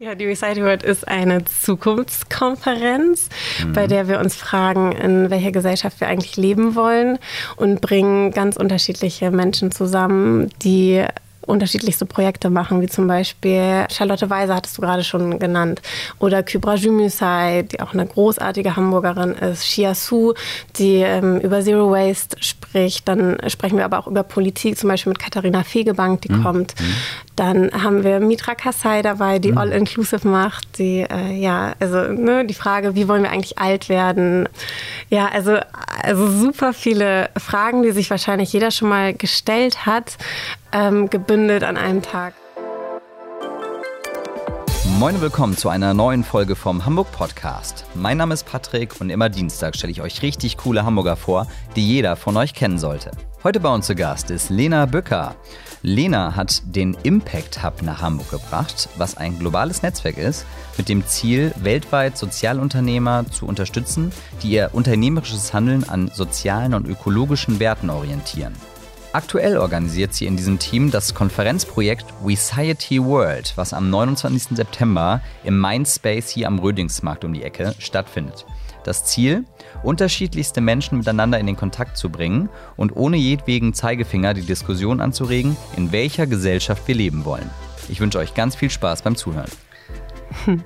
Ja, die Recite World ist eine Zukunftskonferenz, mhm. bei der wir uns fragen, in welcher Gesellschaft wir eigentlich leben wollen und bringen ganz unterschiedliche Menschen zusammen, die unterschiedlichste Projekte machen, wie zum Beispiel Charlotte Weiser hattest du gerade schon genannt oder Kybra Jumysai, die auch eine großartige Hamburgerin ist, Shia Su, die ähm, über Zero Waste spricht. Dann sprechen wir aber auch über Politik, zum Beispiel mit Katharina Fegebank, die mhm. kommt. Dann haben wir Mitra Kassai dabei, die mhm. All-Inclusive macht. Die, äh, ja, also ne, die Frage, wie wollen wir eigentlich alt werden? Ja, also, also super viele Fragen, die sich wahrscheinlich jeder schon mal gestellt hat ähm, gebündelt an einem Tag. Moin und willkommen zu einer neuen Folge vom Hamburg Podcast. Mein Name ist Patrick und immer Dienstag stelle ich euch richtig coole Hamburger vor, die jeder von euch kennen sollte. Heute bei uns zu Gast ist Lena Bücker. Lena hat den Impact Hub nach Hamburg gebracht, was ein globales Netzwerk ist, mit dem Ziel, weltweit Sozialunternehmer zu unterstützen, die ihr unternehmerisches Handeln an sozialen und ökologischen Werten orientieren. Aktuell organisiert sie in diesem Team das Konferenzprojekt WeSciety World, was am 29. September im Mindspace hier am Rödingsmarkt um die Ecke stattfindet. Das Ziel, unterschiedlichste Menschen miteinander in den Kontakt zu bringen und ohne jedwegen Zeigefinger die Diskussion anzuregen, in welcher Gesellschaft wir leben wollen. Ich wünsche euch ganz viel Spaß beim Zuhören.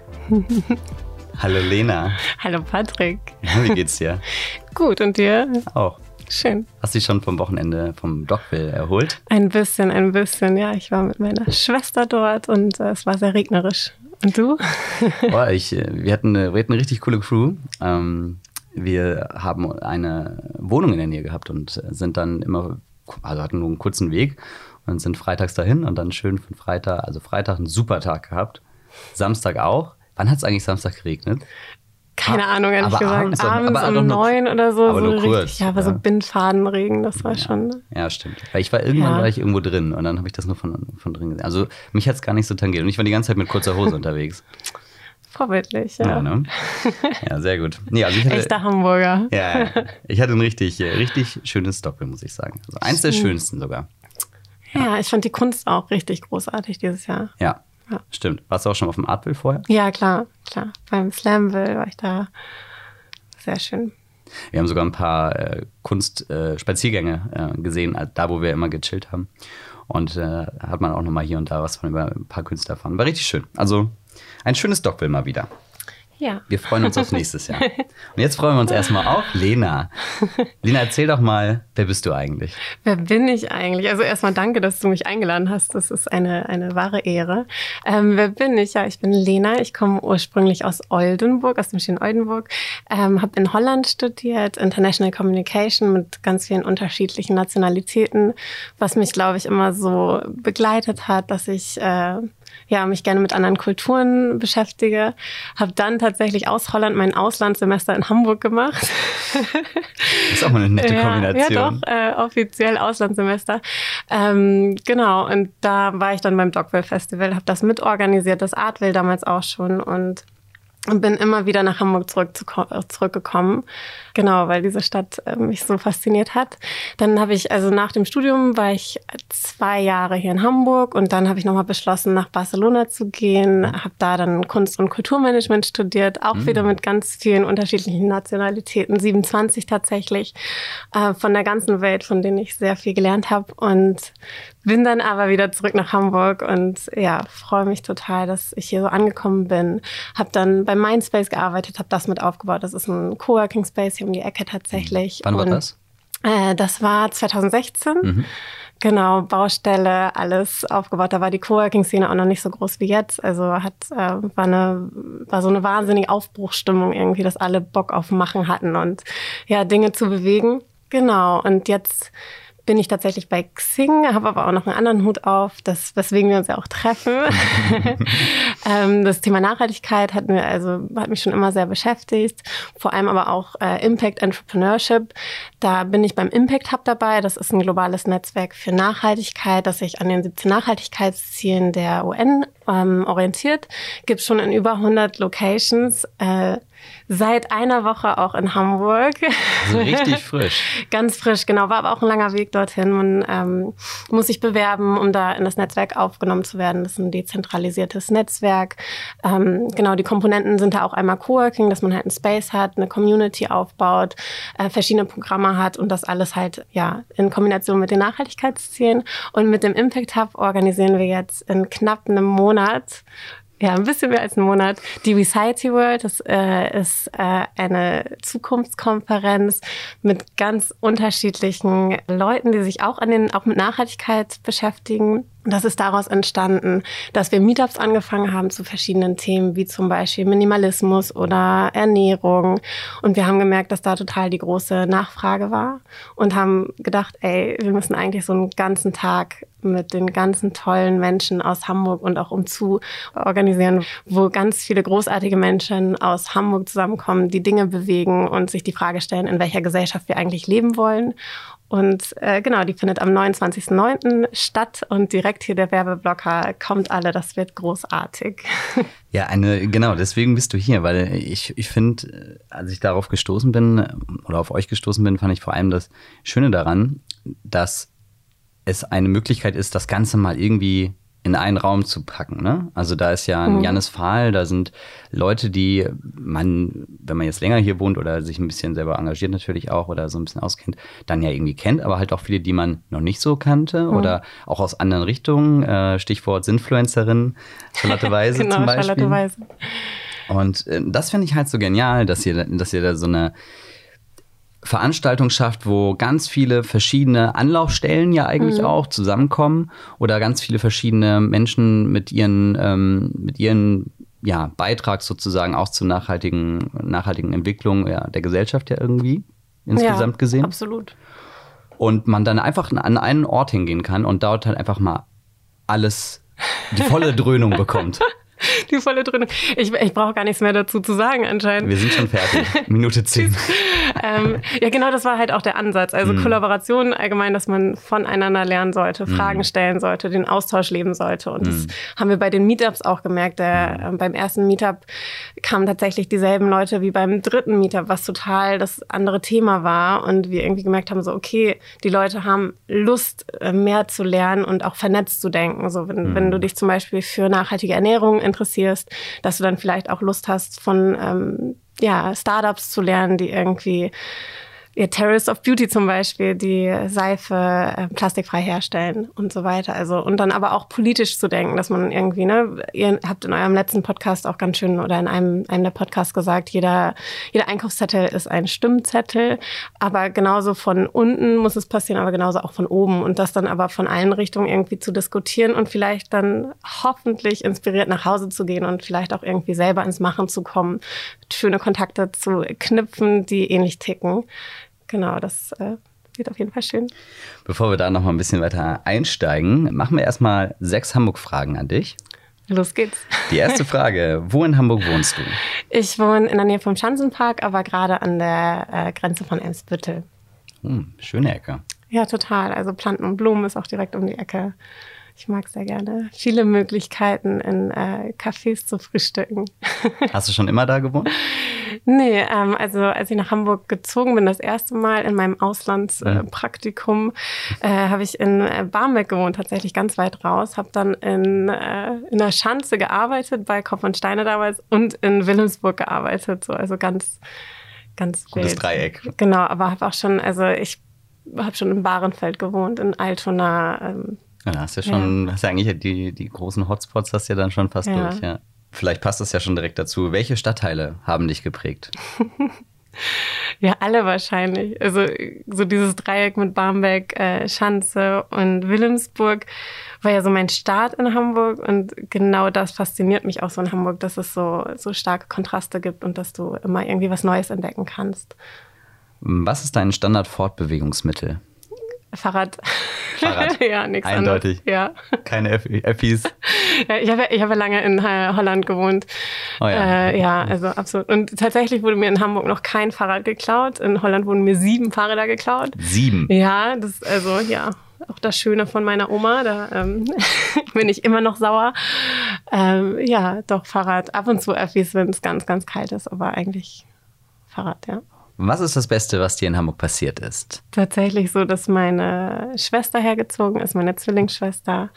Hallo Lena. Hallo Patrick. wie geht's dir? Gut und dir? Auch. Schön. Hast du dich schon vom Wochenende vom Dockville erholt? Ein bisschen, ein bisschen, ja. Ich war mit meiner Schwester dort und äh, es war sehr regnerisch. Und du? Boah, ich, äh, wir, hatten eine, wir hatten eine richtig coole Crew. Ähm, wir haben eine Wohnung in der Nähe gehabt und sind dann immer, also hatten nur einen kurzen Weg und sind freitags dahin und dann schön von Freitag, also Freitag einen super Tag gehabt. Samstag auch. Wann hat es eigentlich Samstag geregnet? Keine ah, Ahnung, ehrlich gesagt. Abends, abends um neun oder so. Aber so nur kurz. Richtig, ja, aber ja. so Bindfadenregen, das war ja. schon. Ja, stimmt. Weil ich war irgendwann ja. war ich irgendwo drin und dann habe ich das nur von, von drin gesehen. Also mich hat es gar nicht so tangiert. Und ich war die ganze Zeit mit kurzer Hose unterwegs. Vorbildlich, ja. Ja, ne? ja sehr gut. Nee, also hatte, Echter Hamburger. Ja, ich hatte ein richtig, richtig schönes Doppel, muss ich sagen. Also eins der schönsten sogar. Ja. ich fand die Kunst auch richtig großartig dieses Jahr. Ja, ja. Stimmt. Warst du auch schon auf dem Artville vorher? Ja, klar, klar. Beim Slamville war ich da. Sehr schön. Wir haben sogar ein paar äh, Kunstspaziergänge äh, äh, gesehen, da wo wir immer gechillt haben. Und äh, hat man auch noch mal hier und da was von über ein paar Künstler erfahren. War richtig schön. Also ein schönes Dockville mal wieder. Ja. Wir freuen uns auf nächstes Jahr. Und jetzt freuen wir uns erstmal auf Lena. Lena, erzähl doch mal, wer bist du eigentlich? Wer bin ich eigentlich? Also erstmal danke, dass du mich eingeladen hast. Das ist eine, eine wahre Ehre. Ähm, wer bin ich? Ja, ich bin Lena. Ich komme ursprünglich aus Oldenburg, aus dem schönen Oldenburg. Ähm, habe in Holland studiert, International Communication mit ganz vielen unterschiedlichen Nationalitäten, was mich, glaube ich, immer so begleitet hat, dass ich äh, ja, mich gerne mit anderen Kulturen beschäftige. Habe dann tatsächlich aus Holland mein Auslandssemester in Hamburg gemacht. Das ist auch mal eine nette Kombination. Ja, doch, äh, offiziell Auslandssemester. Ähm, genau, und da war ich dann beim Dogville Festival, habe das mitorganisiert, das Artville damals auch schon und und bin immer wieder nach Hamburg zurück zu, zurückgekommen. Genau, weil diese Stadt äh, mich so fasziniert hat. Dann habe ich, also nach dem Studium war ich zwei Jahre hier in Hamburg und dann habe ich nochmal beschlossen, nach Barcelona zu gehen. Habe da dann Kunst- und Kulturmanagement studiert, auch mhm. wieder mit ganz vielen unterschiedlichen Nationalitäten, 27 tatsächlich, äh, von der ganzen Welt, von denen ich sehr viel gelernt habe. Und bin dann aber wieder zurück nach Hamburg und ja, freue mich total, dass ich hier so angekommen bin. Habe dann bei Mindspace gearbeitet, habe das mit aufgebaut. Das ist ein Coworking Space hier um die Ecke tatsächlich. Wann war und, das? Äh, das war 2016. Mhm. Genau, Baustelle, alles aufgebaut. Da war die Coworking-Szene auch noch nicht so groß wie jetzt. Also hat, äh, war, eine, war so eine wahnsinnige Aufbruchstimmung irgendwie, dass alle Bock auf Machen hatten und ja, Dinge zu bewegen. Genau, und jetzt bin ich tatsächlich bei Xing, habe aber auch noch einen anderen Hut auf, das, weswegen wir uns ja auch treffen. ähm, das Thema Nachhaltigkeit hat, mir also, hat mich schon immer sehr beschäftigt, vor allem aber auch äh, Impact Entrepreneurship. Da bin ich beim Impact Hub dabei. Das ist ein globales Netzwerk für Nachhaltigkeit, das sich an den 17 Nachhaltigkeitszielen der UN ähm, orientiert. Gibt schon in über 100 Locations. Äh, Seit einer Woche auch in Hamburg. Also richtig frisch. Ganz frisch, genau. War aber auch ein langer Weg dorthin. Man ähm, muss sich bewerben, um da in das Netzwerk aufgenommen zu werden. Das ist ein dezentralisiertes Netzwerk. Ähm, genau, die Komponenten sind da auch einmal Coworking, dass man halt einen Space hat, eine Community aufbaut, äh, verschiedene Programme hat und das alles halt ja in Kombination mit den Nachhaltigkeitszielen. Und mit dem Impact Hub organisieren wir jetzt in knapp einem Monat ja, ein bisschen mehr als einen Monat. Die Reciety World, das äh, ist äh, eine Zukunftskonferenz mit ganz unterschiedlichen Leuten, die sich auch an den, auch mit Nachhaltigkeit beschäftigen. Das ist daraus entstanden, dass wir Meetups angefangen haben zu verschiedenen Themen, wie zum Beispiel Minimalismus oder Ernährung. Und wir haben gemerkt, dass da total die große Nachfrage war und haben gedacht, ey, wir müssen eigentlich so einen ganzen Tag mit den ganzen tollen Menschen aus Hamburg und auch umzu organisieren, wo ganz viele großartige Menschen aus Hamburg zusammenkommen, die Dinge bewegen und sich die Frage stellen, in welcher Gesellschaft wir eigentlich leben wollen und äh, genau, die findet am 29.09. statt und direkt hier der Werbeblocker kommt alle, das wird großartig. Ja, eine, genau, deswegen bist du hier, weil ich, ich finde, als ich darauf gestoßen bin oder auf euch gestoßen bin, fand ich vor allem das Schöne daran, dass es eine Möglichkeit ist, das Ganze mal irgendwie in einen Raum zu packen. Ne? Also da ist ja ein mhm. Jannis Fahl, da sind Leute, die man, wenn man jetzt länger hier wohnt oder sich ein bisschen selber engagiert natürlich auch oder so ein bisschen auskennt, dann ja irgendwie kennt, aber halt auch viele, die man noch nicht so kannte mhm. oder auch aus anderen Richtungen. Äh, Stichwort Sinfluencerin, Charlotte Weise genau, zum Beispiel. Charlotte Weise. Und äh, das finde ich halt so genial, dass ihr, dass ihr da so eine Veranstaltung schafft, wo ganz viele verschiedene Anlaufstellen ja eigentlich mhm. auch zusammenkommen oder ganz viele verschiedene Menschen mit ihren, ähm, mit ihren ja, Beitrag sozusagen auch zur nachhaltigen, nachhaltigen Entwicklung ja, der Gesellschaft ja irgendwie insgesamt ja, gesehen. Absolut. Und man dann einfach an einen Ort hingehen kann und dort halt einfach mal alles, die volle Dröhnung bekommt. die volle Dröhnung. Ich, ich brauche gar nichts mehr dazu zu sagen anscheinend. Wir sind schon fertig. Minute zehn. ähm, ja, genau, das war halt auch der Ansatz. Also mm. Kollaboration allgemein, dass man voneinander lernen sollte, mm. Fragen stellen sollte, den Austausch leben sollte. Und mm. das haben wir bei den Meetups auch gemerkt. Der, äh, beim ersten Meetup kamen tatsächlich dieselben Leute wie beim dritten Meetup, was total das andere Thema war. Und wir irgendwie gemerkt haben, so, okay, die Leute haben Lust, äh, mehr zu lernen und auch vernetzt zu denken. So, wenn, wenn du dich zum Beispiel für nachhaltige Ernährung interessierst, dass du dann vielleicht auch Lust hast, von ähm, ja, Startups zu lernen, die irgendwie ja, Terrorists of Beauty zum Beispiel, die Seife äh, plastikfrei herstellen und so weiter. Also und dann aber auch politisch zu denken, dass man irgendwie, ne, ihr habt in eurem letzten Podcast auch ganz schön oder in einem, einem der Podcasts gesagt, jeder, jeder Einkaufszettel ist ein Stimmzettel, aber genauso von unten muss es passieren, aber genauso auch von oben. Und das dann aber von allen Richtungen irgendwie zu diskutieren und vielleicht dann hoffentlich inspiriert nach Hause zu gehen und vielleicht auch irgendwie selber ins Machen zu kommen, schöne Kontakte zu knüpfen, die ähnlich ticken genau, das äh, wird auf jeden Fall schön. Bevor wir da noch mal ein bisschen weiter einsteigen, machen wir erstmal sechs Hamburg-Fragen an dich. Los geht's. Die erste Frage: Wo in Hamburg wohnst du? Ich wohne in der Nähe vom Schanzenpark, aber gerade an der äh, Grenze von Emsbüttel. Hm, schöne Ecke. Ja, total. Also Planten und Blumen ist auch direkt um die Ecke. Ich mag sehr gerne. Viele Möglichkeiten in äh, Cafés zu frühstücken. Hast du schon immer da gewohnt? Nee, ähm, also als ich nach Hamburg gezogen bin, das erste Mal in meinem Auslandspraktikum, äh, äh, habe ich in äh, Barmbek gewohnt, tatsächlich ganz weit raus. Habe dann in, äh, in der Schanze gearbeitet, bei Kopf und Steine damals, und in Wilhelmsburg gearbeitet. So, also ganz, ganz Gutes wild. Dreieck. Genau, aber habe auch schon, also ich habe schon in Bahrenfeld gewohnt, in Altona. Ähm, ja, da hast du ja schon, ja. hast ja eigentlich die, die großen Hotspots hast du ja dann schon fast ja. durch, ja. Vielleicht passt das ja schon direkt dazu. Welche Stadtteile haben dich geprägt? ja, alle wahrscheinlich. Also so dieses Dreieck mit Barmbek, äh, Schanze und Wilhelmsburg war ja so mein Start in Hamburg und genau das fasziniert mich auch so in Hamburg, dass es so, so starke Kontraste gibt und dass du immer irgendwie was Neues entdecken kannst. Was ist dein Standard-Fortbewegungsmittel? Fahrrad. Fahrrad. ja, nichts Eindeutig. Anderes. Ja. Keine Effis. ja, ich habe ich hab lange in Holland gewohnt. Oh ja. Äh, ja, also absolut. Und tatsächlich wurde mir in Hamburg noch kein Fahrrad geklaut. In Holland wurden mir sieben Fahrräder geklaut. Sieben? Ja, das, also ja. auch das Schöne von meiner Oma. Da ähm, bin ich immer noch sauer. Ähm, ja, doch Fahrrad. Ab und zu Öffis, wenn es ganz, ganz kalt ist, aber eigentlich Fahrrad, ja. Was ist das Beste, was dir in Hamburg passiert ist? Tatsächlich so, dass meine Schwester hergezogen ist, meine Zwillingsschwester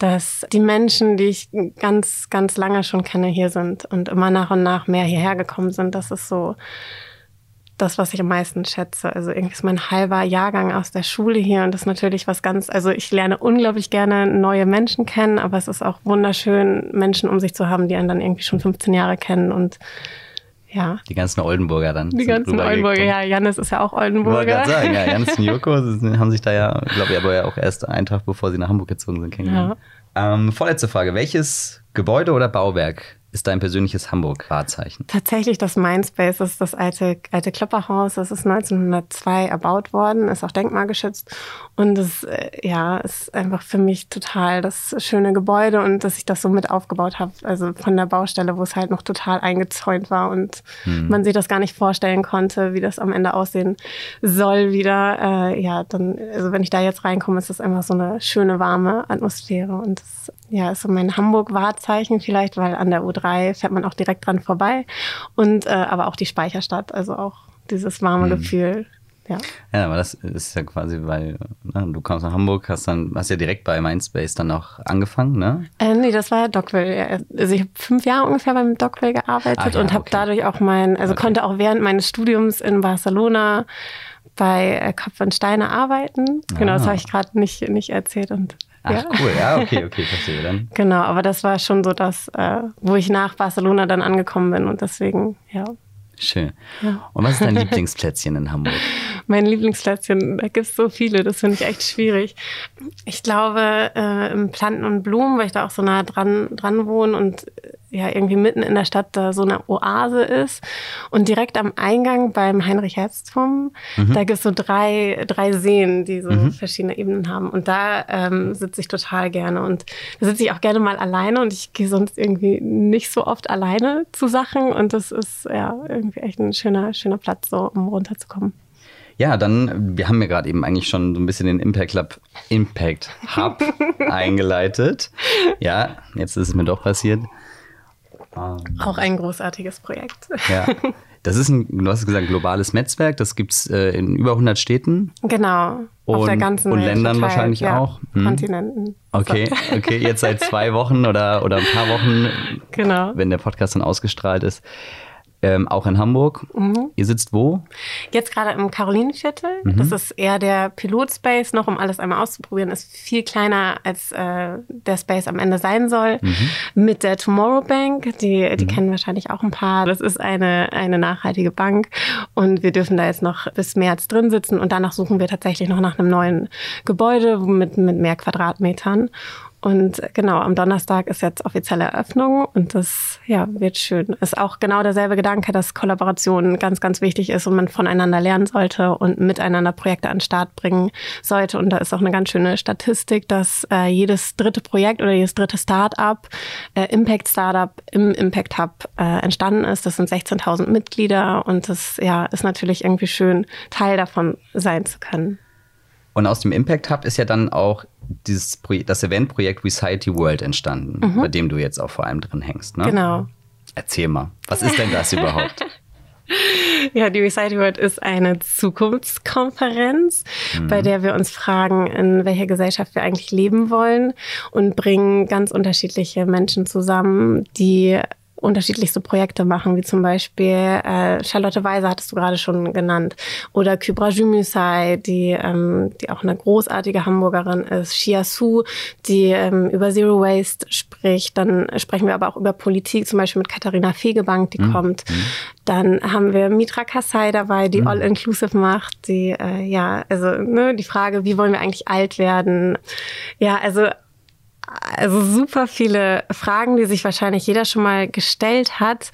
dass die Menschen, die ich ganz, ganz lange schon kenne, hier sind und immer nach und nach mehr hierher gekommen sind. Das ist so das, was ich am meisten schätze. Also irgendwie ist mein halber Jahrgang aus der Schule hier und das ist natürlich was ganz, also ich lerne unglaublich gerne neue Menschen kennen, aber es ist auch wunderschön, Menschen um sich zu haben, die einen dann irgendwie schon 15 Jahre kennen und ja. Die ganzen Oldenburger dann. Die ganzen Oldenburger, ja. Janis ist ja auch Oldenburger. Ich wollte sagen, ja, Janis und Joko haben sich da ja, glaube ich, aber ja auch erst einen Tag bevor sie nach Hamburg gezogen sind, kennengelernt. Ja. Ähm, vorletzte Frage. Welches Gebäude oder Bauwerk ist dein persönliches Hamburg-Wahrzeichen? Tatsächlich das Mindspace, das ist das alte, alte Klopperhaus. Das ist 1902 erbaut worden, ist auch denkmalgeschützt. Und es äh, ja, ist einfach für mich total das schöne Gebäude und dass ich das so mit aufgebaut habe. Also von der Baustelle, wo es halt noch total eingezäunt war und hm. man sich das gar nicht vorstellen konnte, wie das am Ende aussehen soll wieder. Äh, ja, dann, also wenn ich da jetzt reinkomme, ist das einfach so eine schöne, warme Atmosphäre. Und das ja, ist so mein Hamburg-Wahrzeichen vielleicht, weil an der U3 fährt man auch direkt dran vorbei. Und äh, aber auch die Speicherstadt, also auch dieses warme mhm. Gefühl. Ja. ja, aber das ist ja quasi, weil ne, du kommst nach Hamburg, hast dann, hast ja direkt bei Mindspace dann auch angefangen, ne? Äh, nee, das war Docville. Also ich habe fünf Jahre ungefähr beim Docville gearbeitet ah, ja, und habe okay. dadurch auch mein, also okay. konnte auch während meines Studiums in Barcelona bei äh, Kopf und Steine arbeiten. Genau, ah. das habe ich gerade nicht, nicht erzählt und Ach ja. cool, ja, okay, okay, verstehe dann. Genau, aber das war schon so das, äh, wo ich nach Barcelona dann angekommen bin und deswegen, ja. Schön. Ja. Und was ist dein Lieblingsplätzchen in Hamburg? mein Lieblingsplätzchen, da gibt es so viele, das finde ich echt schwierig. Ich glaube, äh, im Planten und Blumen, weil ich da auch so nah dran, dran wohne und ja irgendwie mitten in der Stadt da so eine Oase ist. Und direkt am Eingang beim Heinrich-Herz-Turm, mhm. da gibt es so drei, drei Seen, die so mhm. verschiedene Ebenen haben. Und da ähm, sitze ich total gerne. Und da sitze ich auch gerne mal alleine und ich gehe sonst irgendwie nicht so oft alleine zu Sachen. Und das ist ja irgendwie echt ein schöner, schöner Platz, so um runterzukommen. Ja, dann, wir haben ja gerade eben eigentlich schon so ein bisschen den Impact Lab, Impact Hub eingeleitet. Ja, jetzt ist es mir doch passiert. Ähm, Auch ein großartiges Projekt. Ja. Das ist ein, du hast gesagt, globales Netzwerk. Das gibt es äh, in über 100 Städten. Genau. Und, auf der ganzen und Ländern total, wahrscheinlich ja, auch. Hm. Kontinenten. Okay, okay, jetzt seit zwei Wochen oder, oder ein paar Wochen, genau. wenn der Podcast dann ausgestrahlt ist ähm, auch in Hamburg. Mhm. Ihr sitzt wo? Jetzt gerade im Karolinenviertel. Mhm. Das ist eher der Pilotspace noch, um alles einmal auszuprobieren. Ist viel kleiner, als äh, der Space am Ende sein soll. Mhm. Mit der Tomorrow Bank, die, die mhm. kennen wahrscheinlich auch ein paar. Das ist eine, eine nachhaltige Bank. Und wir dürfen da jetzt noch bis März drin sitzen. Und danach suchen wir tatsächlich noch nach einem neuen Gebäude mit, mit mehr Quadratmetern. Und genau, am Donnerstag ist jetzt offizielle Eröffnung und das ja, wird schön. Ist auch genau derselbe Gedanke, dass Kollaboration ganz, ganz wichtig ist und man voneinander lernen sollte und miteinander Projekte an den Start bringen sollte. Und da ist auch eine ganz schöne Statistik, dass äh, jedes dritte Projekt oder jedes dritte Start-up, äh, Impact Startup im Impact Hub äh, entstanden ist. Das sind 16.000 Mitglieder und das ja, ist natürlich irgendwie schön, Teil davon sein zu können. Und aus dem Impact Hub ist ja dann auch dieses das Eventprojekt Reciety World entstanden, mhm. bei dem du jetzt auch vor allem drin hängst. Ne? Genau. Erzähl mal, was ist denn das überhaupt? Ja, die Reciety World ist eine Zukunftskonferenz, mhm. bei der wir uns fragen, in welcher Gesellschaft wir eigentlich leben wollen und bringen ganz unterschiedliche Menschen zusammen, die unterschiedlichste Projekte machen, wie zum Beispiel äh, Charlotte Weiser hattest du gerade schon genannt oder Kybra Jumysai, die, ähm, die auch eine großartige Hamburgerin ist, Shia Su, die ähm, über Zero Waste spricht. Dann sprechen wir aber auch über Politik, zum Beispiel mit Katharina Fegebank, die mhm. kommt. Mhm. Dann haben wir Mitra Kassai dabei, die mhm. All-Inclusive macht, die, äh, ja, also ne, die Frage, wie wollen wir eigentlich alt werden? Ja, also also super viele Fragen, die sich wahrscheinlich jeder schon mal gestellt hat.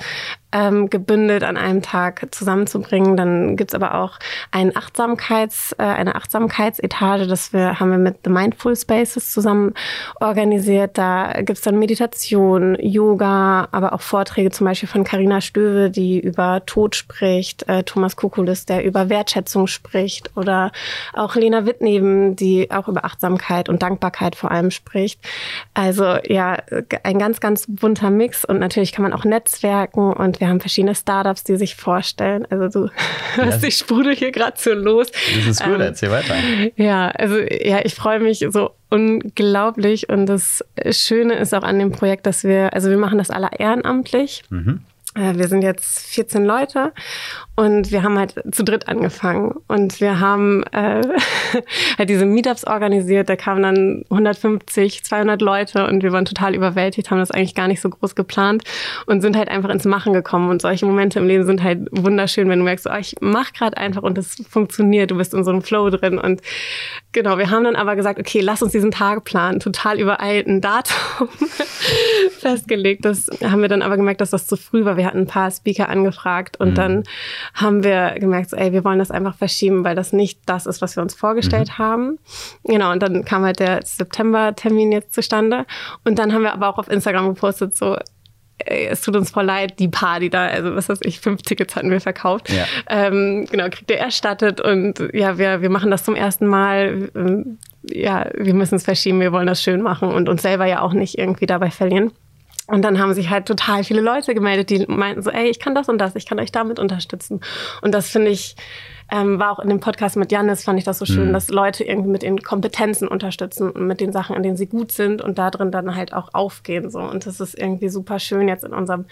Ähm, gebündelt an einem Tag zusammenzubringen. Dann gibt's aber auch ein Achtsamkeits, äh, eine Achtsamkeitsetage, das wir, haben wir mit The Mindful Spaces zusammen organisiert. Da gibt's dann Meditation, Yoga, aber auch Vorträge zum Beispiel von Carina Stöwe, die über Tod spricht, äh, Thomas Kukulis, der über Wertschätzung spricht oder auch Lena Wittneben, die auch über Achtsamkeit und Dankbarkeit vor allem spricht. Also ja, ein ganz, ganz bunter Mix und natürlich kann man auch netzwerken und wir haben verschiedene Startups, die sich vorstellen. Also du ja. hast die Sprudel hier gerade so los. Das ist gut, ähm, erzähl weiter. Ja, also ja, ich freue mich so unglaublich und das Schöne ist auch an dem Projekt, dass wir, also wir machen das alle ehrenamtlich. Mhm. Äh, wir sind jetzt 14 Leute und wir haben halt zu dritt angefangen und wir haben äh, halt diese Meetups organisiert. Da kamen dann 150, 200 Leute und wir waren total überwältigt, haben das eigentlich gar nicht so groß geplant und sind halt einfach ins Machen gekommen. Und solche Momente im Leben sind halt wunderschön, wenn du merkst, oh, ich mach gerade einfach und das funktioniert. Du bist in so einem Flow drin und genau. Wir haben dann aber gesagt, okay, lass uns diesen Tag planen. Total übereilt ein Datum festgelegt. Das haben wir dann aber gemerkt, dass das zu früh war. Wir hatten ein paar Speaker angefragt und mhm. dann haben wir gemerkt, so, ey, wir wollen das einfach verschieben, weil das nicht das ist, was wir uns vorgestellt mhm. haben. Genau, und dann kam halt der September-Termin jetzt zustande. Und dann haben wir aber auch auf Instagram gepostet, so, es tut uns voll leid, die Party da, also was weiß ich, fünf Tickets hatten wir verkauft. Ja. Ähm, genau, kriegt ihr erstattet und ja, wir, wir machen das zum ersten Mal. Ähm, ja, wir müssen es verschieben, wir wollen das schön machen und uns selber ja auch nicht irgendwie dabei verlieren. Und dann haben sich halt total viele Leute gemeldet, die meinten so, ey, ich kann das und das, ich kann euch damit unterstützen. Und das finde ich ähm, war auch in dem Podcast mit Janis, fand ich das so schön, mhm. dass Leute irgendwie mit den Kompetenzen unterstützen und mit den Sachen, in denen sie gut sind und da drin dann halt auch aufgehen. So. Und das ist irgendwie super schön, jetzt in unserem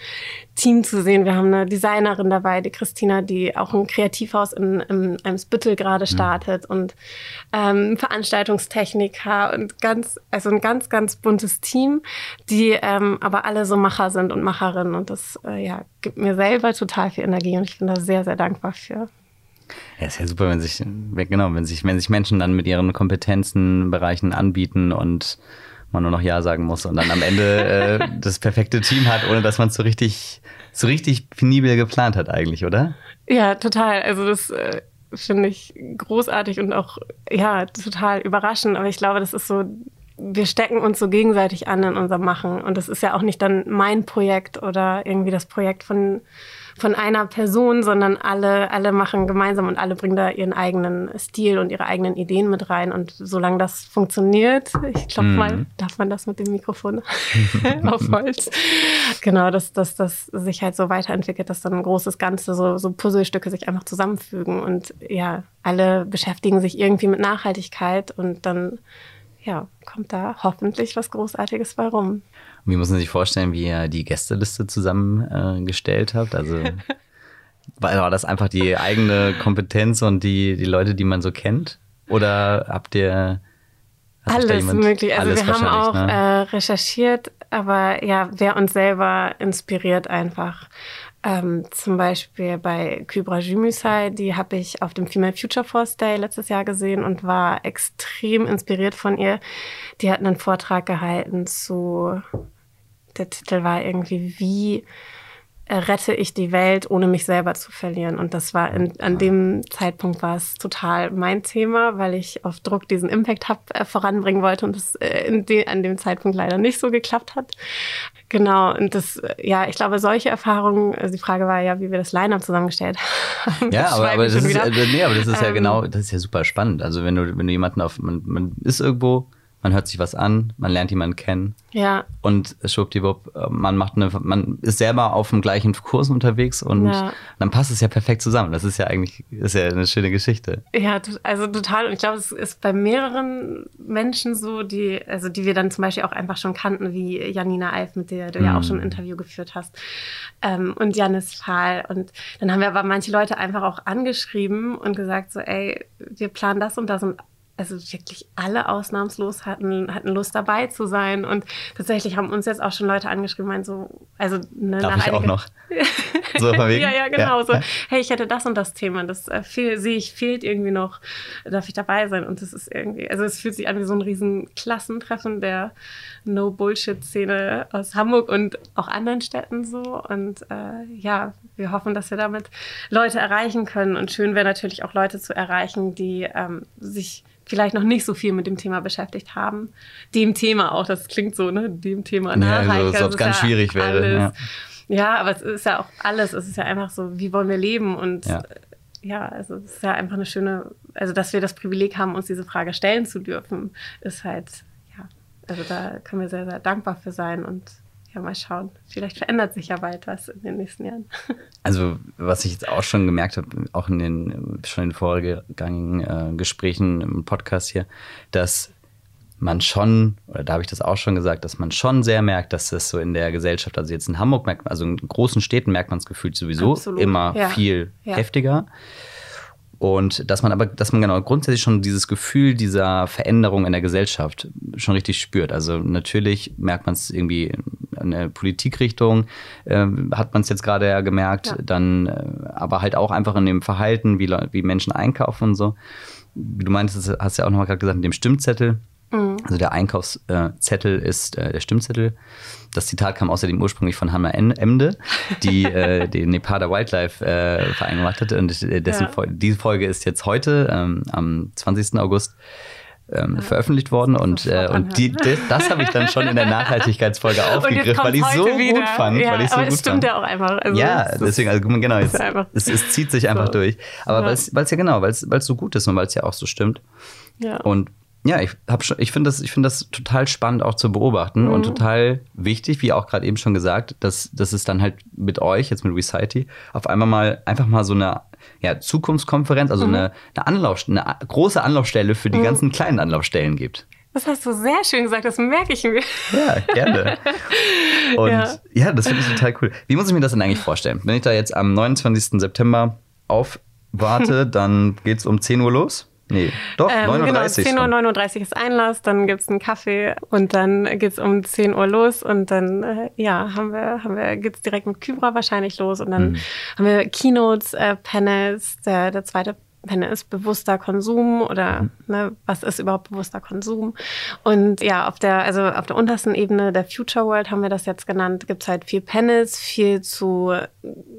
Team zu sehen. Wir haben eine Designerin dabei, die Christina, die auch ein Kreativhaus in, in einem Spittel gerade mhm. startet mhm. und ähm, Veranstaltungstechniker und ganz, also ein ganz, ganz buntes Team, die ähm, aber alle so Macher sind und Macherinnen. Und das äh, ja, gibt mir selber total viel Energie und ich bin da sehr, sehr dankbar für. Ja, ist ja super, wenn sich, genau, wenn sich, wenn sich Menschen dann mit ihren Kompetenzen, Bereichen anbieten und man nur noch Ja sagen muss und dann am Ende äh, das perfekte Team hat, ohne dass man es so richtig, so richtig penibel geplant hat eigentlich, oder? Ja, total. Also das äh, finde ich großartig und auch, ja, total überraschend. Aber ich glaube, das ist so, wir stecken uns so gegenseitig an in unserem Machen. Und das ist ja auch nicht dann mein Projekt oder irgendwie das Projekt von von einer Person, sondern alle, alle machen gemeinsam und alle bringen da ihren eigenen Stil und ihre eigenen Ideen mit rein. Und solange das funktioniert, ich glaube mm. mal, darf man das mit dem Mikrofon auf Holz. Genau, dass, dass das sich halt so weiterentwickelt, dass dann ein großes Ganze, so, so Puzzlestücke sich einfach zusammenfügen. Und ja, alle beschäftigen sich irgendwie mit Nachhaltigkeit und dann ja, kommt da hoffentlich was Großartiges bei rum. Wie muss man sich vorstellen, wie ihr die Gästeliste zusammengestellt äh, habt? Also war das einfach die eigene Kompetenz und die, die Leute, die man so kennt? Oder habt ihr alles möglich. Also alles wir haben auch ne? äh, recherchiert, aber ja, wer uns selber inspiriert einfach. Ähm, zum Beispiel bei Kybra Jümüsay, die habe ich auf dem Female Future Force Day letztes Jahr gesehen und war extrem inspiriert von ihr. Die hat einen Vortrag gehalten zu, der Titel war irgendwie, wie rette ich die Welt, ohne mich selber zu verlieren. Und das war in, an dem Zeitpunkt war es total mein Thema, weil ich auf Druck diesen Impact Hub äh, voranbringen wollte und das äh, in de, an dem Zeitpunkt leider nicht so geklappt hat. Genau, und das, äh, ja, ich glaube, solche Erfahrungen, also die Frage war ja, wie wir das Line-Up zusammengestellt haben. Ja, aber, aber, das ist, äh, nee, aber das ist ja ähm, genau, das ist ja super spannend. Also wenn du, wenn du jemanden auf, man, man ist irgendwo, man hört sich was an, man lernt jemanden kennen. Ja. Und schwuppdiwupp, äh, man macht eine, man ist selber auf dem gleichen Kurs unterwegs und ja. dann passt es ja perfekt zusammen. Das ist ja eigentlich, ist ja eine schöne Geschichte. Ja, also total. Und ich glaube, es ist bei mehreren Menschen so, die, also die wir dann zum Beispiel auch einfach schon kannten, wie Janina Alf, mit der du mhm. ja auch schon ein mhm. Interview geführt hast. Ähm, und Janis Fahl. Und dann haben wir aber manche Leute einfach auch angeschrieben und gesagt so, ey, wir planen das und das und also wirklich alle ausnahmslos hatten, hatten Lust dabei zu sein. Und tatsächlich haben uns jetzt auch schon Leute angeschrieben, meinen so, also ne, Darf ich auch noch? so ja, ja, genau. Ja. So, hey, ich hätte das und das Thema, das äh, fehl, sehe ich, fehlt irgendwie noch, darf ich dabei sein? Und das ist irgendwie, also es fühlt sich an wie so ein riesen Klassentreffen der No-Bullshit-Szene aus Hamburg und auch anderen Städten so. Und äh, ja, wir hoffen, dass wir damit Leute erreichen können. Und schön wäre natürlich auch Leute zu erreichen, die ähm, sich vielleicht noch nicht so viel mit dem Thema beschäftigt haben. Dem Thema auch, das klingt so, ne? Dem Thema Nachhaltigkeit. Ja, also, ob es ganz ja schwierig wäre. Ja. ja. aber es ist ja auch alles. Es ist ja einfach so, wie wollen wir leben? Und ja. ja, also es ist ja einfach eine schöne, also dass wir das Privileg haben, uns diese Frage stellen zu dürfen, ist halt, ja, also da können wir sehr, sehr dankbar für sein und ja, mal schauen. Vielleicht verändert sich ja bald was in den nächsten Jahren. Also, was ich jetzt auch schon gemerkt habe, auch in den schon in den vorgegangenen äh, Gesprächen im Podcast hier, dass man schon, oder da habe ich das auch schon gesagt, dass man schon sehr merkt, dass das so in der Gesellschaft, also jetzt in Hamburg merkt man, also in großen Städten merkt man es gefühlt sowieso Absolut. immer ja. viel ja. heftiger. Und dass man aber, dass man genau grundsätzlich schon dieses Gefühl dieser Veränderung in der Gesellschaft schon richtig spürt. Also natürlich merkt man es irgendwie in der Politikrichtung, äh, hat man es jetzt gerade ja gemerkt, ja. dann äh, aber halt auch einfach in dem Verhalten, wie, wie Menschen einkaufen und so. Du meintest, hast ja auch nochmal gerade gesagt, mit dem Stimmzettel. Mhm. Also der Einkaufszettel ist äh, der Stimmzettel. Das Zitat kam außerdem ursprünglich von Hannah Emde, die äh, den Nepada Wildlife äh, Verein gemacht hat. Und dessen ja. Fol diese Folge ist jetzt heute, ähm, am 20. August, ähm, ja, veröffentlicht worden und, äh, und die, das, das habe ich dann schon in der Nachhaltigkeitsfolge aufgegriffen, weil ich so wieder. gut fand. Ja, weil ich so aber gut es stimmt fand. ja auch einfach. Also ja, deswegen, also genau, jetzt, es, es, zieht sich einfach so. durch. Aber ja. weil es ja genau, weil es so gut ist und weil es ja auch so stimmt. Ja. Und ja, ich, ich finde das, find das total spannend auch zu beobachten mhm. und total wichtig, wie auch gerade eben schon gesagt, dass, dass es dann halt mit euch, jetzt mit Recite, auf einmal mal einfach mal so eine ja, Zukunftskonferenz, also mhm. eine, eine, Anlauf, eine große Anlaufstelle für die mhm. ganzen kleinen Anlaufstellen gibt. Das hast du sehr schön gesagt, das merke ich mir. Ja, gerne. Und ja, ja das finde ich total cool. Wie muss ich mir das denn eigentlich vorstellen? Wenn ich da jetzt am 29. September aufwarte, dann geht es um 10 Uhr los? Nee, doch, ähm, 39. Genau, 10.39 Uhr ist Einlass, dann gibt es einen Kaffee und dann geht es um 10 Uhr los und dann, äh, ja, haben wir, haben wir, geht's direkt mit Kybra wahrscheinlich los und dann mhm. haben wir Keynotes, äh, Panels, der, der zweite wenn es bewusster Konsum oder mhm. ne, was ist überhaupt bewusster Konsum. Und ja, auf der, also auf der untersten Ebene der Future World haben wir das jetzt genannt, gibt es halt viel Panels, viel zu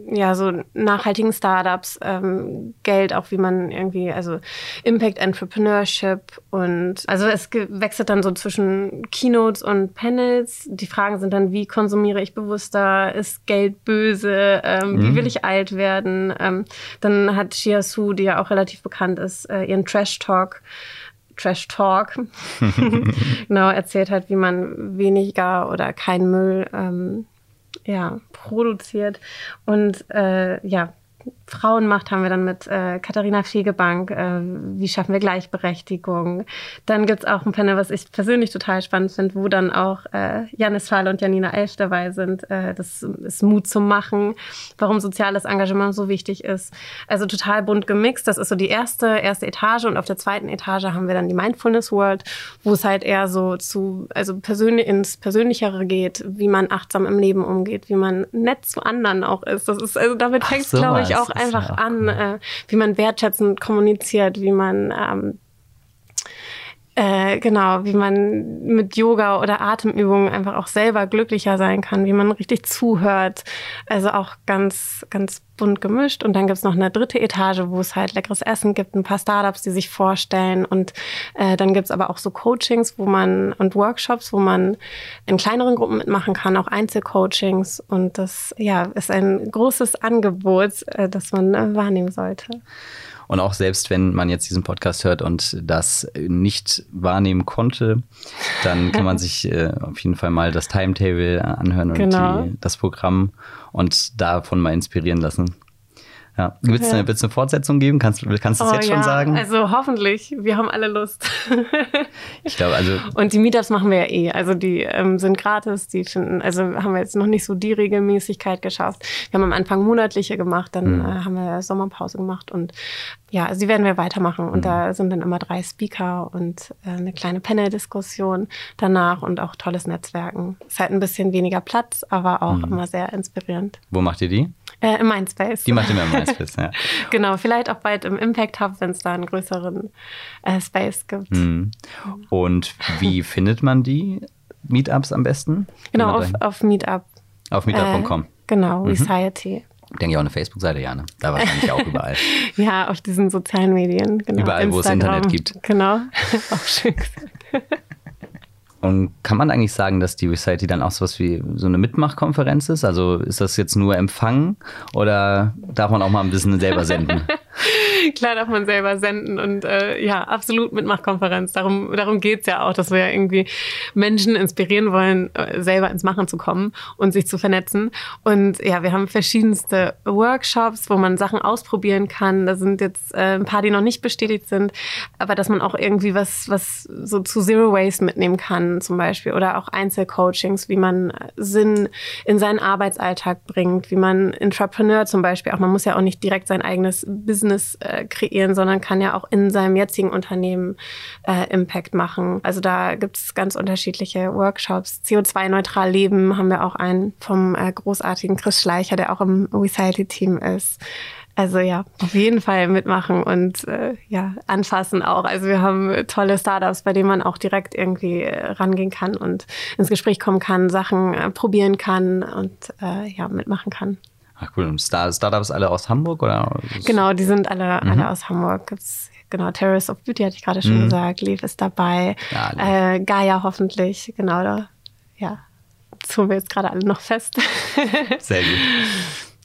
ja, so nachhaltigen Startups, ähm, Geld, auch wie man irgendwie, also Impact Entrepreneurship und also es wechselt dann so zwischen Keynotes und Panels. Die Fragen sind dann, wie konsumiere ich bewusster? Ist Geld böse? Ähm, mhm. Wie will ich alt werden? Ähm, dann hat Shia Su, die ja auch relativ bekannt ist, äh, ihren Trash Talk. Trash Talk, genau, erzählt hat, wie man weniger oder kein Müll ähm, ja, produziert. Und äh, ja, Frauenmacht haben wir dann mit äh, Katharina Fegebank. Äh, wie schaffen wir Gleichberechtigung? Dann gibt's auch ein Panel, was ich persönlich total spannend finde, wo dann auch äh, Janis Fahle und Janina Elf dabei sind. Äh, das ist Mut zum Machen, warum soziales Engagement so wichtig ist. Also total bunt gemixt. Das ist so die erste, erste Etage. Und auf der zweiten Etage haben wir dann die Mindfulness World, wo es halt eher so zu, also persönlich ins Persönlichere geht, wie man achtsam im Leben umgeht, wie man nett zu anderen auch ist. Das ist, also damit fängt es, glaube ich, auch einfach ja an, äh, wie man wertschätzend kommuniziert, wie man ähm, äh, genau, wie man mit Yoga oder Atemübungen einfach auch selber glücklicher sein kann, wie man richtig zuhört. Also auch ganz, ganz bunt gemischt. Und dann gibt's noch eine dritte Etage, wo es halt leckeres Essen gibt, ein paar Startups, die sich vorstellen. Und äh, dann gibt's aber auch so Coachings, wo man und Workshops, wo man in kleineren Gruppen mitmachen kann, auch Einzelcoachings. Und das ja ist ein großes Angebot, äh, das man äh, wahrnehmen sollte. Und auch selbst wenn man jetzt diesen Podcast hört und das nicht wahrnehmen konnte, dann kann man sich äh, auf jeden Fall mal das Timetable anhören und genau. die, das Programm und davon mal inspirieren lassen. Ja. Wird es eine, eine, Fortsetzung geben? Kannst, kannst du es oh, jetzt ja. schon sagen? Also hoffentlich. Wir haben alle Lust. ich glaube, also. Und die Meetups machen wir ja eh. Also die ähm, sind gratis, die finden, also haben wir jetzt noch nicht so die Regelmäßigkeit geschafft. Wir haben am Anfang monatliche gemacht, dann mhm. äh, haben wir Sommerpause gemacht und ja, also die werden wir weitermachen. Und mhm. da sind dann immer drei Speaker und äh, eine kleine Panel-Diskussion danach und auch tolles Netzwerken. Ist halt ein bisschen weniger Platz, aber auch mhm. immer sehr inspirierend. Wo macht ihr die? Äh, Im Mindspace. Die macht ihr im Mindspace, ja. genau, vielleicht auch bald im Impact Hub, wenn es da einen größeren äh, Space gibt. Mhm. Und wie findet man die Meetups am besten? Genau, auf, auf Meetup. Auf meetup.com. Äh, genau, mhm. Society. Denke ich auch eine Facebook-Seite, ja, ne? Da eigentlich auch überall. ja, auf diesen sozialen Medien, genau. Überall, wo es Internet gibt. Genau, auch schön gesagt. Und kann man eigentlich sagen, dass die Society dann auch so was wie so eine Mitmachkonferenz ist? Also ist das jetzt nur Empfang oder darf man auch mal ein bisschen selber senden? Klar darf man selber senden und äh, ja, absolut Mitmachkonferenz. Darum, darum geht's ja auch, dass wir ja irgendwie Menschen inspirieren wollen, äh, selber ins Machen zu kommen und sich zu vernetzen. Und ja, wir haben verschiedenste Workshops, wo man Sachen ausprobieren kann. Da sind jetzt äh, ein paar, die noch nicht bestätigt sind, aber dass man auch irgendwie was, was so zu Zero Waste mitnehmen kann, zum Beispiel. Oder auch Einzelcoachings, wie man Sinn in seinen Arbeitsalltag bringt, wie man Entrepreneur zum Beispiel auch, man muss ja auch nicht direkt sein eigenes Business äh, kreieren, sondern kann ja auch in seinem jetzigen Unternehmen äh, Impact machen. Also da gibt es ganz unterschiedliche Workshops. CO2-neutral leben haben wir auch einen vom äh, großartigen Chris Schleicher, der auch im Recycle-Team ist. Also ja, auf jeden Fall mitmachen und äh, ja, anfassen auch. Also wir haben tolle Startups, bei denen man auch direkt irgendwie äh, rangehen kann und ins Gespräch kommen kann, Sachen äh, probieren kann und äh, ja, mitmachen kann. Ach cool. Und Star Startups alle aus Hamburg oder? Genau, die sind alle, mhm. alle aus Hamburg. Gibt's, genau, Terrace of Beauty hatte ich gerade schon mhm. gesagt. Leaf ist dabei. Ja, äh, Gaia hoffentlich, genau. Da, ja, das holen wir jetzt gerade alle noch fest. Sehr gut.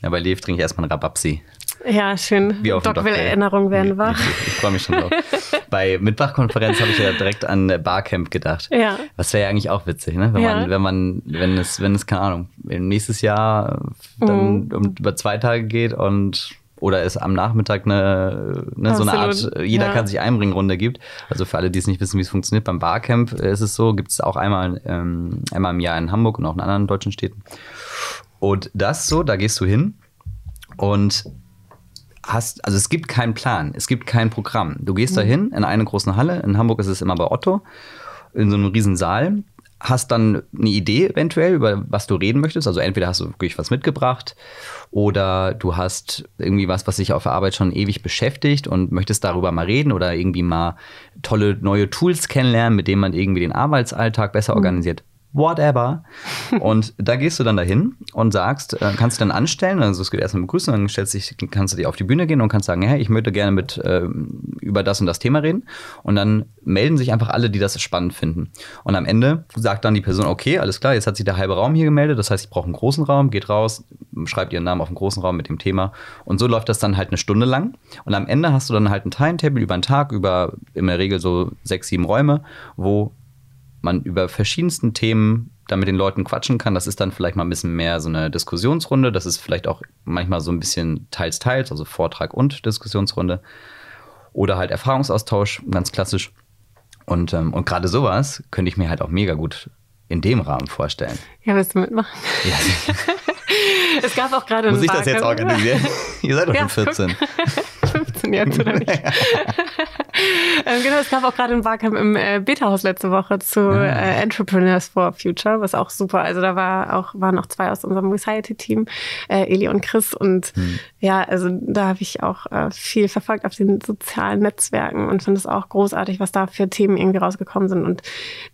Ja, bei Leaf trinke ich erstmal einen Rabapsi. Ja, schön. Wie auf Doc will Erinnerungen werden wach. Ich, ich freue mich schon drauf. Bei Mitwachkonferenz habe ich ja direkt an Barcamp gedacht. Ja. Was wäre ja eigentlich auch witzig, ne? Wenn ja. man, wenn man, wenn es, wenn es, keine Ahnung, nächstes Jahr dann mhm. um, über zwei Tage geht und oder es am Nachmittag eine, ne, so eine Art, jeder ja. kann sich einbringen Runde gibt. Also für alle, die es nicht wissen, wie es funktioniert, beim Barcamp ist es so, gibt es auch einmal, ähm, einmal im Jahr in Hamburg und auch in anderen deutschen Städten. Und das so, da gehst du hin und hast, also es gibt keinen Plan, es gibt kein Programm. Du gehst mhm. da hin in eine große Halle, in Hamburg ist es immer bei Otto, in so einem riesen Saal, hast dann eine Idee eventuell, über was du reden möchtest. Also entweder hast du wirklich was mitgebracht oder du hast irgendwie was, was dich auf der Arbeit schon ewig beschäftigt und möchtest darüber mal reden oder irgendwie mal tolle neue Tools kennenlernen, mit denen man irgendwie den Arbeitsalltag besser mhm. organisiert whatever. Und da gehst du dann dahin und sagst, äh, kannst du dann anstellen, also es geht erstmal begrüßen, dann stellst dich, kannst du dir auf die Bühne gehen und kannst sagen, hey, ich möchte gerne mit äh, über das und das Thema reden. Und dann melden sich einfach alle, die das spannend finden. Und am Ende sagt dann die Person, okay, alles klar, jetzt hat sich der halbe Raum hier gemeldet, das heißt, ich brauche einen großen Raum, geht raus, schreibt ihren Namen auf einen großen Raum mit dem Thema. Und so läuft das dann halt eine Stunde lang. Und am Ende hast du dann halt ein Timetable über einen Tag, über in der Regel so sechs, sieben Räume, wo man über verschiedensten Themen da mit den Leuten quatschen kann. Das ist dann vielleicht mal ein bisschen mehr so eine Diskussionsrunde. Das ist vielleicht auch manchmal so ein bisschen teils, teils, also Vortrag und Diskussionsrunde. Oder halt Erfahrungsaustausch, ganz klassisch. Und, ähm, und gerade sowas könnte ich mir halt auch mega gut in dem Rahmen vorstellen. Ja, willst du mitmachen? Ja. es gab auch gerade Muss ich das jetzt organisieren? Ihr seid doch ja, schon 14. 15 jetzt, oder nicht? ähm, genau, es gab auch gerade ein Barcamp im äh, Beta-Haus letzte Woche zu ah. äh, Entrepreneurs for Future, was auch super. Also da war auch, waren auch zwei aus unserem Society-Team, äh, Eli und Chris. Und hm. ja, also da habe ich auch äh, viel verfolgt auf den sozialen Netzwerken und finde es auch großartig, was da für Themen irgendwie rausgekommen sind. Und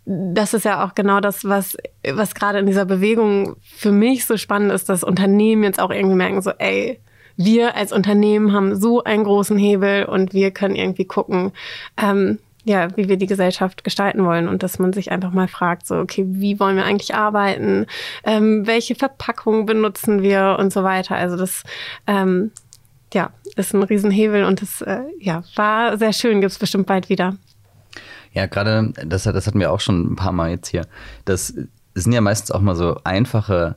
das ist ja auch genau das, was, was gerade in dieser Bewegung für mich so spannend ist, dass Unternehmen jetzt auch irgendwie merken, so, ey, wir als Unternehmen haben so einen großen Hebel und wir können irgendwie gucken, ähm, ja, wie wir die Gesellschaft gestalten wollen und dass man sich einfach mal fragt, so, okay, wie wollen wir eigentlich arbeiten? Ähm, welche Verpackung benutzen wir und so weiter? Also das, ähm, ja, ist ein Riesenhebel und das, äh, ja, war sehr schön, gibt es bestimmt bald wieder. Ja, gerade, das, das hatten wir auch schon ein paar Mal jetzt hier. Das sind ja meistens auch mal so einfache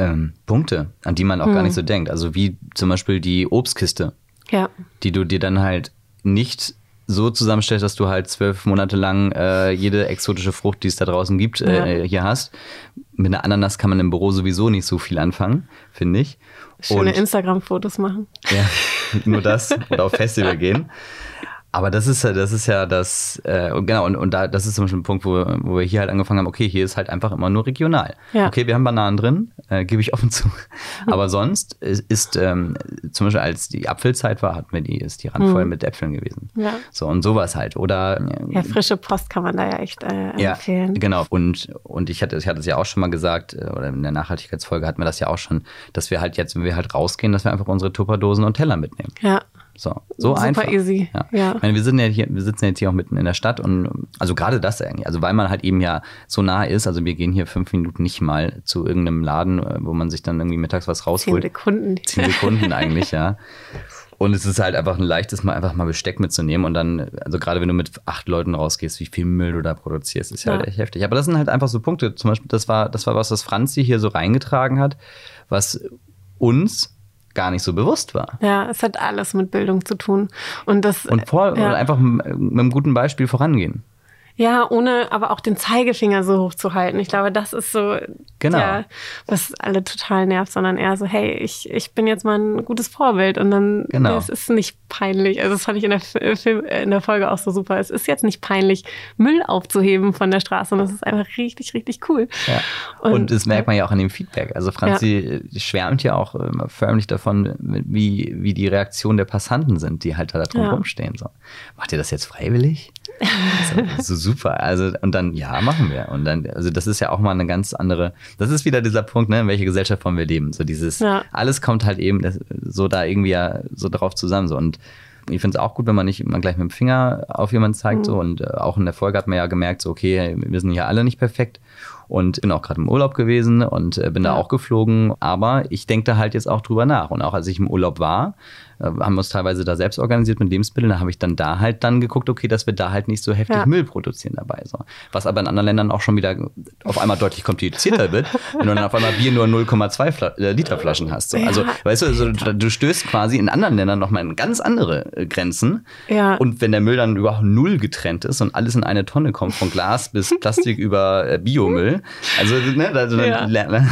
ähm, Punkte, an die man auch gar nicht so denkt. Also wie zum Beispiel die Obstkiste, Ja. die du dir dann halt nicht so zusammenstellst, dass du halt zwölf Monate lang äh, jede exotische Frucht, die es da draußen gibt, äh, hier hast. Mit einer Ananas kann man im Büro sowieso nicht so viel anfangen, finde ich. Schöne Instagram-Fotos machen. ja, nur das oder auf Festival gehen. Aber das ist ja, das ist ja das, äh, und genau, und, und da, das ist zum Beispiel ein Punkt, wo, wo wir hier halt angefangen haben, okay, hier ist halt einfach immer nur regional. Ja. Okay, wir haben Bananen drin, äh, gebe ich offen zu. Aber sonst ist, ist ähm, zum Beispiel als die Apfelzeit war, hatten wir die, ist die randvoll mit Äpfeln gewesen. Ja. So, und sowas halt. Oder äh, Ja, frische Post kann man da ja echt äh, ja, empfehlen. genau. Und, und ich hatte, ich hatte es ja auch schon mal gesagt, äh, oder in der Nachhaltigkeitsfolge hatten wir das ja auch schon, dass wir halt jetzt, wenn wir halt rausgehen, dass wir einfach unsere Tupperdosen und Teller mitnehmen. Ja. So, so Super einfach. easy, Ja. ja. Ich meine, wir sind ja hier, wir sitzen jetzt hier auch mitten in der Stadt und also gerade das eigentlich, also weil man halt eben ja so nah ist, also wir gehen hier fünf Minuten nicht mal zu irgendeinem Laden, äh, wo man sich dann irgendwie mittags was Zehn rausholt. Sekunden. Zehn Sekunden eigentlich, ja. Und es ist halt einfach ein leichtes, mal einfach mal Besteck mitzunehmen und dann, also gerade wenn du mit acht Leuten rausgehst, wie viel Müll du da produzierst, ist ja, Ja. halt echt heftig. Aber das sind halt einfach so Punkte. Zum Beispiel, das war, das war was, was Franzi hier so reingetragen hat, was uns gar nicht so bewusst war. Ja, es hat alles mit Bildung zu tun. Und das Und vor, ja. einfach mit einem guten Beispiel vorangehen. Ja, ohne aber auch den Zeigefinger so hoch zu halten. Ich glaube, das ist so, Genau. ja, was alle total nervt, sondern eher so, hey, ich, ich bin jetzt mal ein gutes Vorbild und dann, Genau. es ist nicht peinlich. Also das fand ich in der, Fi- Film, äh, in der Folge auch so super. Es ist jetzt nicht peinlich, Müll aufzuheben von der Straße und das ist einfach richtig, richtig cool. Ja. Und, das merkt man ja auch an dem Feedback. Also Franzi äh, schwärmt ja auch immer förmlich davon, wie, wie die Reaktionen der Passanten sind, die halt da drum Ja. rumstehen. So. Macht ihr das jetzt freiwillig? So, so super. Also, und dann, ja, machen wir. Und dann, also das ist ja auch mal eine ganz andere, das ist wieder dieser Punkt, ne, in welcher Gesellschaft wollen wir leben. So dieses, Ja. alles kommt halt eben das, so da irgendwie ja so drauf zusammen. So. Und ich finde es auch gut, wenn man nicht immer gleich mit dem Finger auf jemanden zeigt. So. Und äh, auch in der Folge hat man ja gemerkt, so, okay, wir sind hier alle nicht perfekt. Und bin auch gerade im Urlaub gewesen und äh, bin da auch geflogen. Aber ich denke da halt jetzt auch drüber nach. Und auch als ich im Urlaub war, äh, haben wir uns teilweise da selbst organisiert mit Lebensmitteln. Da habe ich dann da halt dann geguckt, okay, dass wir da halt nicht so heftig Ja. Müll produzieren dabei. So. Was aber in anderen Ländern auch schon wieder auf einmal deutlich komplizierter wird, wenn du dann auf einmal Bier nur 0,2 Fla äh, Liter Flaschen hast. So. Also, weißt du, also, du, stößt quasi in anderen Ländern nochmal in ganz andere äh, Grenzen. Ja. Und wenn der Müll dann überhaupt null getrennt ist und alles in eine Tonne kommt, von Glas bis Plastik über äh, Also, ne, da, Ja.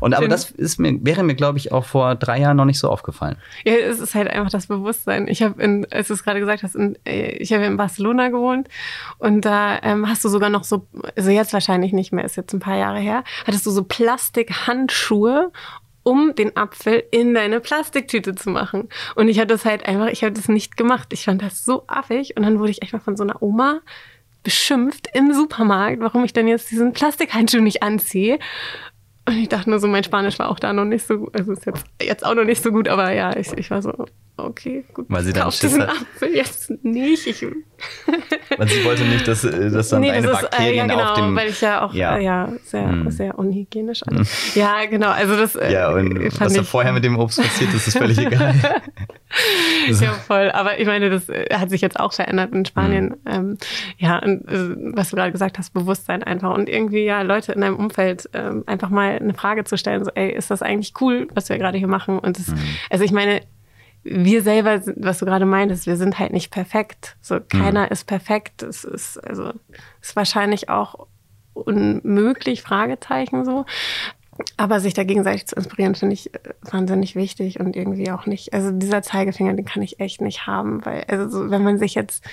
und aber das ist mir, wäre mir, glaube ich, auch vor drei Jahren noch nicht so aufgefallen. Ja, es ist halt einfach das Bewusstsein. Ich habe, in, als du es gerade gesagt hast, in, äh, ich habe in Barcelona gewohnt und da ähm, hast du sogar noch so, also jetzt wahrscheinlich nicht mehr, ist jetzt ein paar Jahre her, hattest du so Plastikhandschuhe um den Apfel in deine Plastiktüte zu machen. Und ich habe das halt einfach, ich habe das nicht gemacht. Ich fand das so affig und dann wurde ich einfach von so einer Oma beschimpft im Supermarkt, warum ich dann jetzt diesen Plastikhandschuh nicht anziehe. Und ich dachte nur so, mein Spanisch war auch da noch nicht so gut. Also ist jetzt, jetzt auch noch nicht so gut, aber ja, ich, ich war so, okay, gut. Weil sie dann Schiss diesen hat. Apfel jetzt nicht. Ich, Weil sie wollte nicht, dass, äh, dass dann nee, deine das ist, äh, Bakterien ja, genau, auf dem. weil ich ja auch, Ja. äh, ja sehr, Hm. sehr unhygienisch alles. Ja, genau, also das äh, ja, und fand was da vorher mit dem Obst passiert ist, ist völlig egal. Ja, voll. Aber ich meine, das äh, hat sich jetzt auch verändert in Spanien. Mhm. Ähm, ja, und äh, was du gerade gesagt hast, Bewusstsein einfach. Und irgendwie ja Leute in deinem Umfeld ähm, einfach mal eine Frage zu stellen, so, ey, ist das eigentlich cool, was wir gerade hier machen? Und das, also ich meine, wir selber, was du gerade meintest, wir sind halt nicht perfekt. So, keiner Mhm. ist perfekt. Es ist, also, ist wahrscheinlich auch unmöglich, Fragezeichen so. Aber sich da gegenseitig zu inspirieren, finde ich äh, wahnsinnig wichtig und irgendwie auch nicht. Also dieser Zeigefinger, den kann ich echt nicht haben, weil, also so, wenn man sich jetzt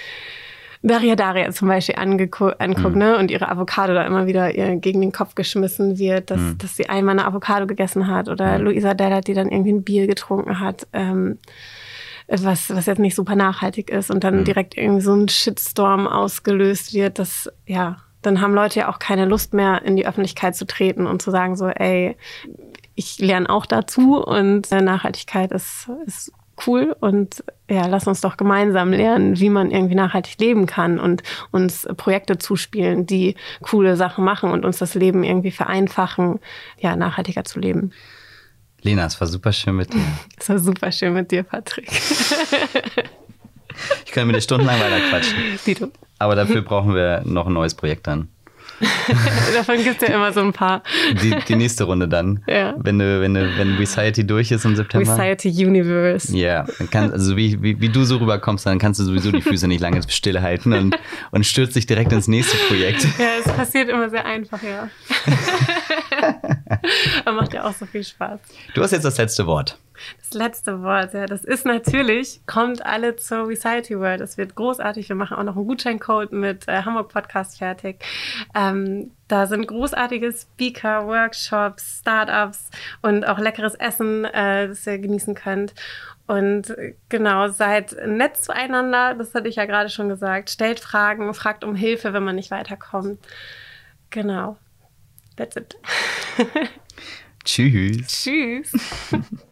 Daria Daria zum Beispiel anguckt, ne, und ihre Avocado da immer wieder ihr gegen den Kopf geschmissen wird, dass, dass sie einmal eine Avocado gegessen hat oder Luisa Dellert, die dann irgendwie ein Bier getrunken hat, ähm, was, was jetzt nicht super nachhaltig ist und dann direkt irgendwie so ein Shitstorm ausgelöst wird, das, ja, dann haben Leute ja auch keine Lust mehr, in die Öffentlichkeit zu treten und zu sagen so, ey, ich lerne auch dazu und äh, Nachhaltigkeit ist, ist cool und ja, lass uns doch gemeinsam lernen, wie man irgendwie nachhaltig leben kann und uns Projekte zuspielen, die coole Sachen machen und uns das Leben irgendwie vereinfachen, ja, nachhaltiger zu leben. Lena, es war super schön mit dir. Es war super schön mit dir, Patrick. Ich könnte mit dir stundenlang weiter quatschen. Aber dafür brauchen wir noch ein neues Projekt dann. Davon gibt es ja immer so ein paar. Die, die nächste Runde dann. Ja. Wenn, du, wenn, du, wenn Reciety durch ist im September. Reciety Universe. Ja, yeah. also wie, wie, wie du so rüberkommst, dann kannst du sowieso die Füße nicht lange stillhalten und, und stürzt dich direkt ins nächste Projekt. Ja, es passiert immer sehr einfach, ja. Aber macht ja auch so viel Spaß. Du hast jetzt das letzte Wort. Das letzte Wort, ja, das ist natürlich, kommt alle zur Reciety World. Es wird großartig. Wir machen auch noch einen Gutscheincode mit äh, Hamburg Podcast fertig. Ähm, da sind großartige Speaker, Workshops, Startups und auch leckeres Essen, äh, das ihr genießen könnt. Und genau, seid nett zueinander, das hatte ich ja gerade schon gesagt. Stellt Fragen, fragt um Hilfe, wenn man nicht weiterkommt. Genau. That's it. Tschüss. Tschüss.